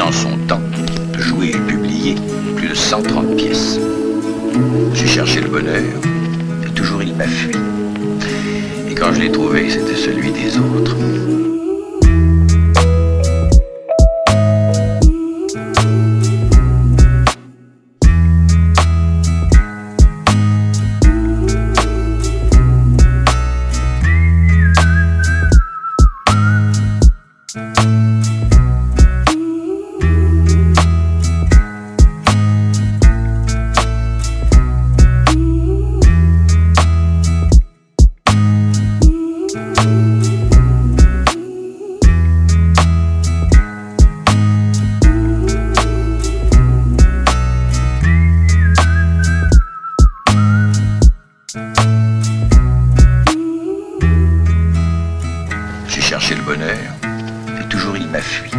en son temps. Il peut jouer et publier plus de 130 pièces. J'ai cherché le bonheur, et toujours il m'a fui. Et quand je l'ai trouvé, c'était celui des autres. chercher le bonheur, et toujours il m'a fui.